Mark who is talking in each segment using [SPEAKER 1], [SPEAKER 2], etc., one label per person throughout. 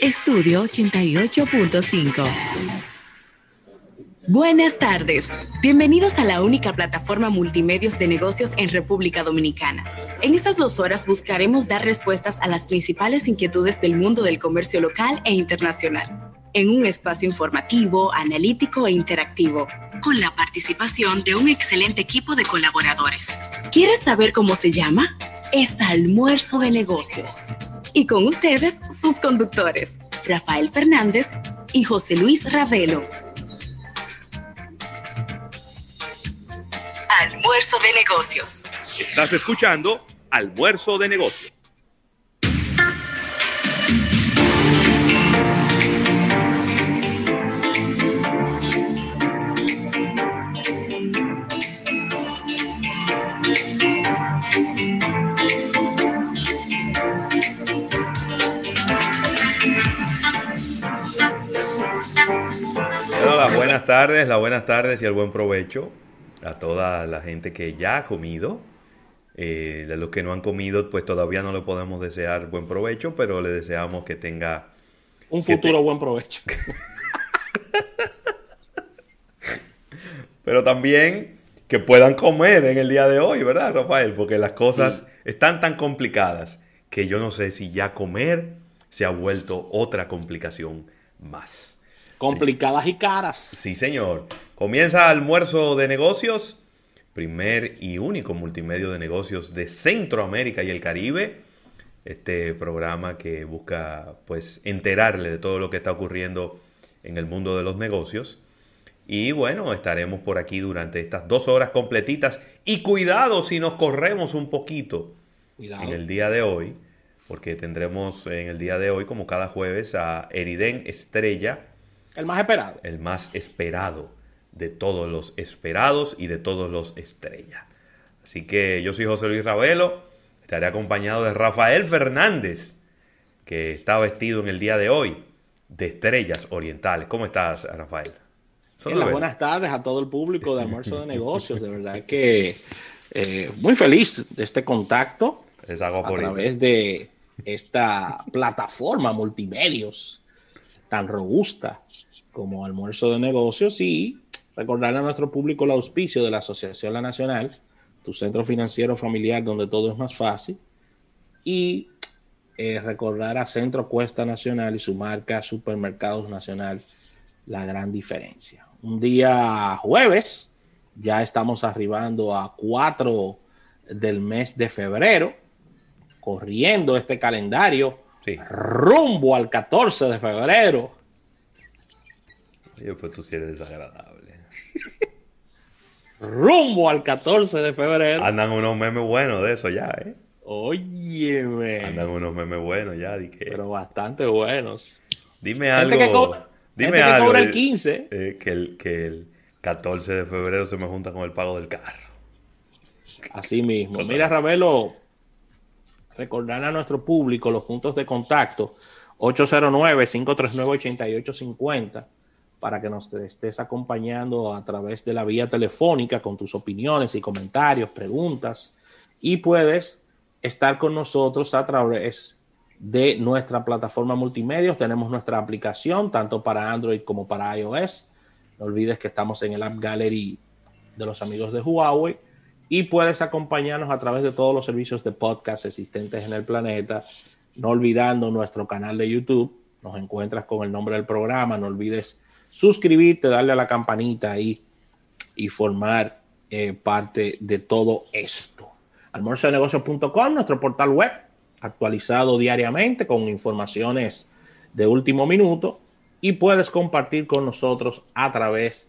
[SPEAKER 1] Estudio 88.5. Buenas tardes. Bienvenidos a la única plataforma multimedios de negocios en República Dominicana. En estas dos horas buscaremos dar respuestas a las principales inquietudes del mundo del comercio local e internacional, en un espacio informativo, analítico e interactivo, con la participación de un excelente equipo de colaboradores. ¿Quieres saber cómo se llama? Es Almuerzo de Negocios. Y con ustedes, sus conductores, Rafael Fernández y José Luis Ravelo. Almuerzo de Negocios.
[SPEAKER 2] Estás escuchando Almuerzo de Negocios. Buenas tardes, las buenas tardes y el buen provecho a toda la gente que ya ha comido. Eh, a los que no han comido, pues todavía no le podemos desear buen provecho, pero le deseamos que tenga...
[SPEAKER 3] Un futuro buen provecho.
[SPEAKER 2] pero también que puedan comer en el día de hoy, ¿verdad, Rafael? Porque las cosas están tan complicadas que yo no sé si ya comer se ha vuelto otra complicación más.
[SPEAKER 3] Complicadas y caras.
[SPEAKER 2] Sí, señor. Comienza almuerzo de negocios, primer y único multimedio de negocios de Centroamérica y el Caribe. Este programa que busca pues enterarle de todo lo que está ocurriendo en el mundo de los negocios. Y bueno, estaremos por aquí durante estas dos horas completitas. Y cuidado si nos corremos un poquito en el día de hoy, porque tendremos en el día de hoy, como cada jueves, a Eriden Estrella
[SPEAKER 3] el más esperado.
[SPEAKER 2] El más esperado de todos los esperados y de todos los estrellas. Así que yo soy José Luis Ravelo, estaré acompañado de Rafael Fernández, que está vestido en el día de hoy de estrellas orientales. ¿Cómo estás, Rafael?
[SPEAKER 3] buenas tardes a todo el público de Almuerzo de Negocios. De verdad que eh, muy feliz de este contacto a través de esta plataforma multimedios tan robusta como almuerzo de negocios y recordar a nuestro público el auspicio de la Asociación La Nacional, tu centro financiero familiar donde todo es más fácil, y eh, recordar a Centro Cuesta Nacional y su marca Supermercados Nacional, la gran diferencia. Un día jueves, ya estamos arribando a 4 del mes de febrero, corriendo este calendario rumbo al 14 de febrero
[SPEAKER 2] pues tú sí eres desagradable.
[SPEAKER 3] Rumbo al 14 de febrero.
[SPEAKER 2] Andan unos memes buenos de eso ya, ¿eh?
[SPEAKER 3] Óyeme.
[SPEAKER 2] Andan unos memes buenos ya,
[SPEAKER 3] Pero bastante buenos.
[SPEAKER 2] Dime algo. dime algo.
[SPEAKER 3] Que el 15.
[SPEAKER 2] Eh, que, el, que el 14 de febrero se me junta con el pago del carro.
[SPEAKER 3] Así mismo. Mira, Ravelo, recordar a nuestro público los puntos de contacto. 809-539-8850 para que nos estés acompañando a través de la vía telefónica con tus opiniones y comentarios, preguntas. Y puedes estar con nosotros a través de nuestra plataforma multimedia. Tenemos nuestra aplicación tanto para Android como para iOS. No olvides que estamos en el App Gallery de los amigos de Huawei. Y puedes acompañarnos a través de todos los servicios de podcast existentes en el planeta. No olvidando nuestro canal de YouTube. Nos encuentras con el nombre del programa. No olvides suscribirte, darle a la campanita ahí y formar eh, parte de todo esto. Almuerzodenegocios.com, nuestro portal web, actualizado diariamente con informaciones de último minuto y puedes compartir con nosotros a través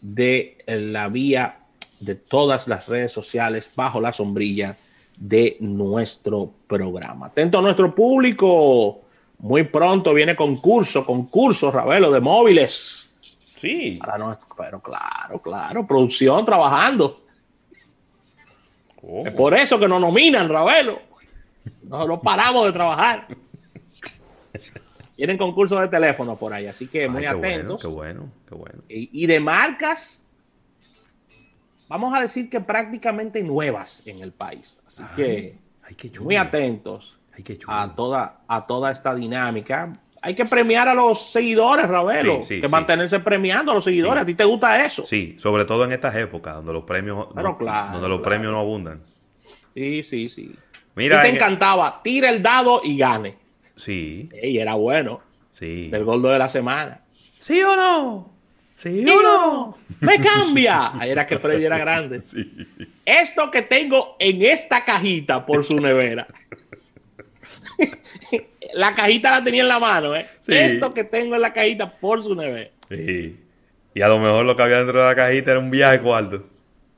[SPEAKER 3] de la vía de todas las redes sociales bajo la sombrilla de nuestro programa. Atento a nuestro público. Muy pronto viene concurso, concurso, Ravelo, de móviles
[SPEAKER 2] Sí.
[SPEAKER 3] pero claro, claro, producción trabajando. Es por eso que nos nominan, Ravelo. No, paramos de trabajar. Tienen concursos de teléfono por ahí, así que muy atentos.
[SPEAKER 2] qué bueno, qué bueno.
[SPEAKER 3] Y, de marcas, vamos a decir que prácticamente nuevas en el país. Así que muy atentos. A, toda, a toda esta dinámica. Hay que premiar a los seguidores, Ravelo. que mantenerse premiando a los seguidores. ¿A ti te gusta eso?
[SPEAKER 2] Sí, sobre todo en estas épocas donde los premios, no, donde los premios no abundan.
[SPEAKER 3] Sí, sí, sí. Mira, te encantaba, tira el dado y gane.
[SPEAKER 2] Sí.
[SPEAKER 3] Y era bueno.
[SPEAKER 2] Sí.
[SPEAKER 3] El gordo de la semana.
[SPEAKER 2] ¿Sí o no?
[SPEAKER 3] ¿Sí o no? ¡Me cambia! Ahí era que Freddy era grande. Esto que tengo en esta cajita por su nevera. la cajita la tenía en la mano, ¿eh? Esto que tengo en la cajita por su nevera.
[SPEAKER 2] Sí. Y a lo mejor lo que había dentro de la cajita era un viaje cuarto.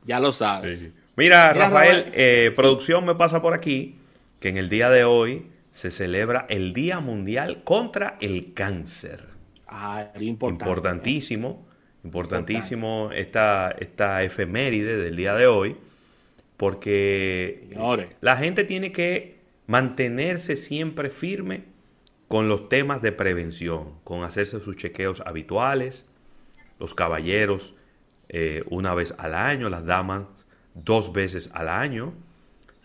[SPEAKER 3] Ya lo sabes.
[SPEAKER 2] Mira, Rafael, eh, producción me pasa por aquí que en el día de hoy se celebra el Día Mundial contra el Cáncer.
[SPEAKER 3] Ah,
[SPEAKER 2] importantísimo, importantísimo esta, esta efeméride del día de hoy, porque la gente tiene que mantenerse siempre firme con los temas de prevención, con hacerse sus chequeos habituales, los caballeros eh, una vez al año, las damas dos veces al año.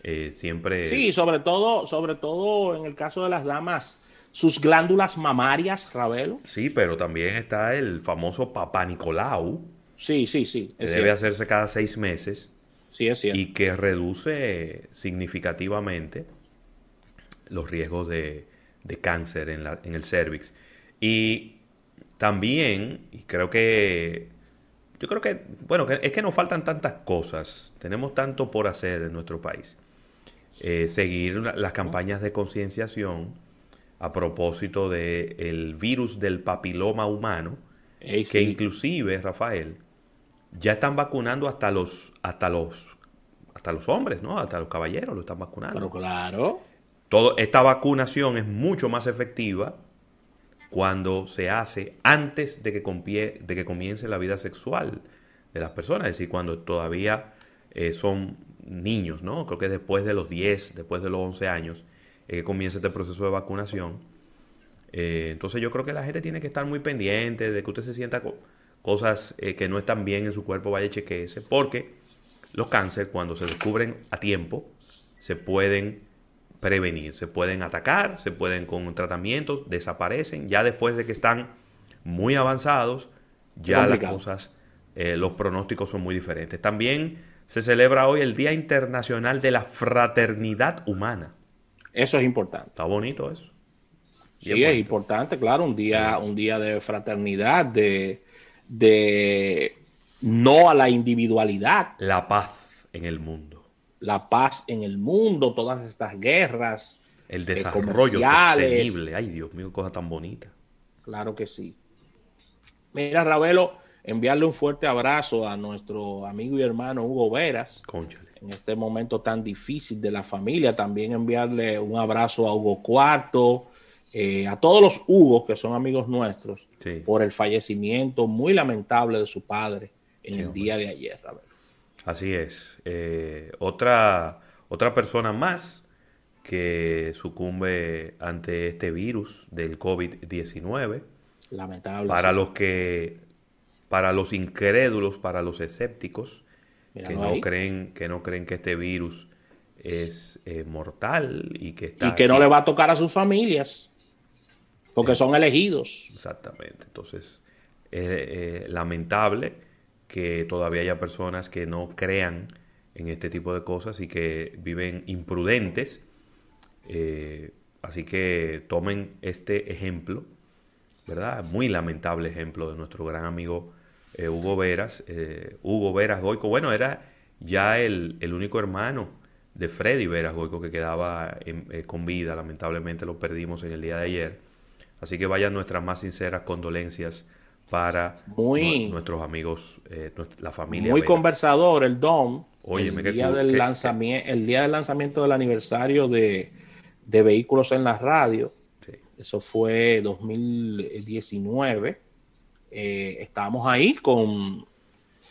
[SPEAKER 2] Eh, siempre.
[SPEAKER 3] Sí, sobre todo, sobre todo en el caso de las damas, sus glándulas mamarias, Ravelo.
[SPEAKER 2] Sí, pero también está el famoso Papá Nicolau.
[SPEAKER 3] Sí, sí, sí.
[SPEAKER 2] Que debe hacerse cada seis meses.
[SPEAKER 3] Sí, es cierto.
[SPEAKER 2] Y que reduce significativamente los riesgos de, cáncer en, la, en el cervix. Y también, y creo que yo creo que, bueno, es que nos faltan tantas cosas, tenemos tanto por hacer en nuestro país. Eh, seguir las campañas de concienciación a propósito del virus del papiloma humano, que inclusive, Rafael, ya están vacunando hasta los, hasta los, hasta los hombres, ¿no? Hasta los caballeros lo están vacunando.
[SPEAKER 3] Pero claro.
[SPEAKER 2] Esta vacunación es mucho más efectiva cuando se hace antes de que, comience la vida sexual de las personas, es decir, cuando todavía eh, son niños, ¿no? Creo que después de los 10, después de los 11 años, que comience este proceso de vacunación. Eh, entonces yo creo que la gente tiene que estar muy pendiente de que usted se sienta cosas eh, que no están bien en su cuerpo, vaya chequeese, porque los cánceres cuando se descubren a tiempo se pueden prevenir, se pueden atacar, se pueden con tratamientos, desaparecen, ya después de que están muy avanzados, ya las cosas, eh, los pronósticos son muy diferentes. También se celebra hoy el Día Internacional de la Fraternidad Humana.
[SPEAKER 3] Eso es importante.
[SPEAKER 2] Está bonito eso.
[SPEAKER 3] sí, es importante, claro, un día, un día de fraternidad, de, de no a la individualidad.
[SPEAKER 2] La paz en el mundo
[SPEAKER 3] la paz en el mundo, todas estas guerras.
[SPEAKER 2] El eh, desarrollo sostenible. Ay, Dios mío, cosa tan bonita.
[SPEAKER 3] Claro que sí. Mira, Ravelo, enviarle un fuerte abrazo a nuestro amigo y hermano Hugo Veras. En este momento tan difícil de la familia. También enviarle un abrazo a Hugo Cuarto, eh, a todos los Hugos que son amigos nuestros, por el fallecimiento muy lamentable de su padre en el día de ayer, Ravelo.
[SPEAKER 2] Así es. Eh, otra, otra persona más que sucumbe ante este virus del COVID-19.
[SPEAKER 3] Lamentable.
[SPEAKER 2] Para los que, para los incrédulos, para los escépticos, que no, creen, que no creen que este virus es eh, mortal y que
[SPEAKER 3] Y que no le va a tocar a sus familias, porque son elegidos.
[SPEAKER 2] Exactamente. Entonces, es lamentable que todavía haya personas que no crean en este tipo de cosas y que viven imprudentes. Eh, así que tomen este ejemplo, ¿verdad? Muy lamentable ejemplo de nuestro gran amigo eh, Hugo Veras. Eh, Hugo Veras Goico, bueno, era ya el, único hermano de Freddy Veras Goico que quedaba con vida. Lamentablemente lo perdimos en el día de ayer. Así que vayan nuestras más sinceras condolencias para nuestros amigos, eh, la familia.
[SPEAKER 3] Muy conversador el Dom. el, día del lanzamiento, el día del lanzamiento del aniversario de, Vehículos en la Radio. Eso fue 2019. Eh, estábamos ahí con,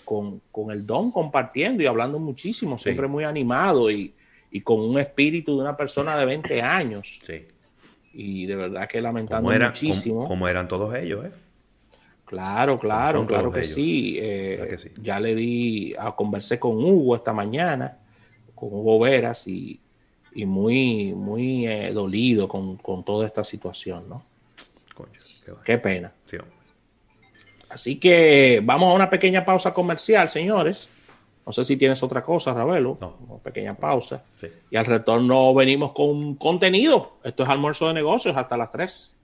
[SPEAKER 3] con, el Don compartiendo y hablando muchísimo, siempre muy animado y, con un espíritu de una persona de 20 años. Y de verdad que lamentando muchísimo.
[SPEAKER 2] como, eran todos ellos, ¿eh?
[SPEAKER 3] Claro, claro, claro que sí. Eh, Ya le di, a, conversé con Hugo esta mañana, con Hugo Veras, y, y muy, muy eh, dolido con, toda esta situación, ¿no? qué, pena. Así que vamos a una pequeña pausa comercial, señores. No sé si tienes otra cosa, Ravelo. No. Una pequeña pausa. Y al retorno venimos con contenido. Esto es almuerzo de negocios hasta las 3.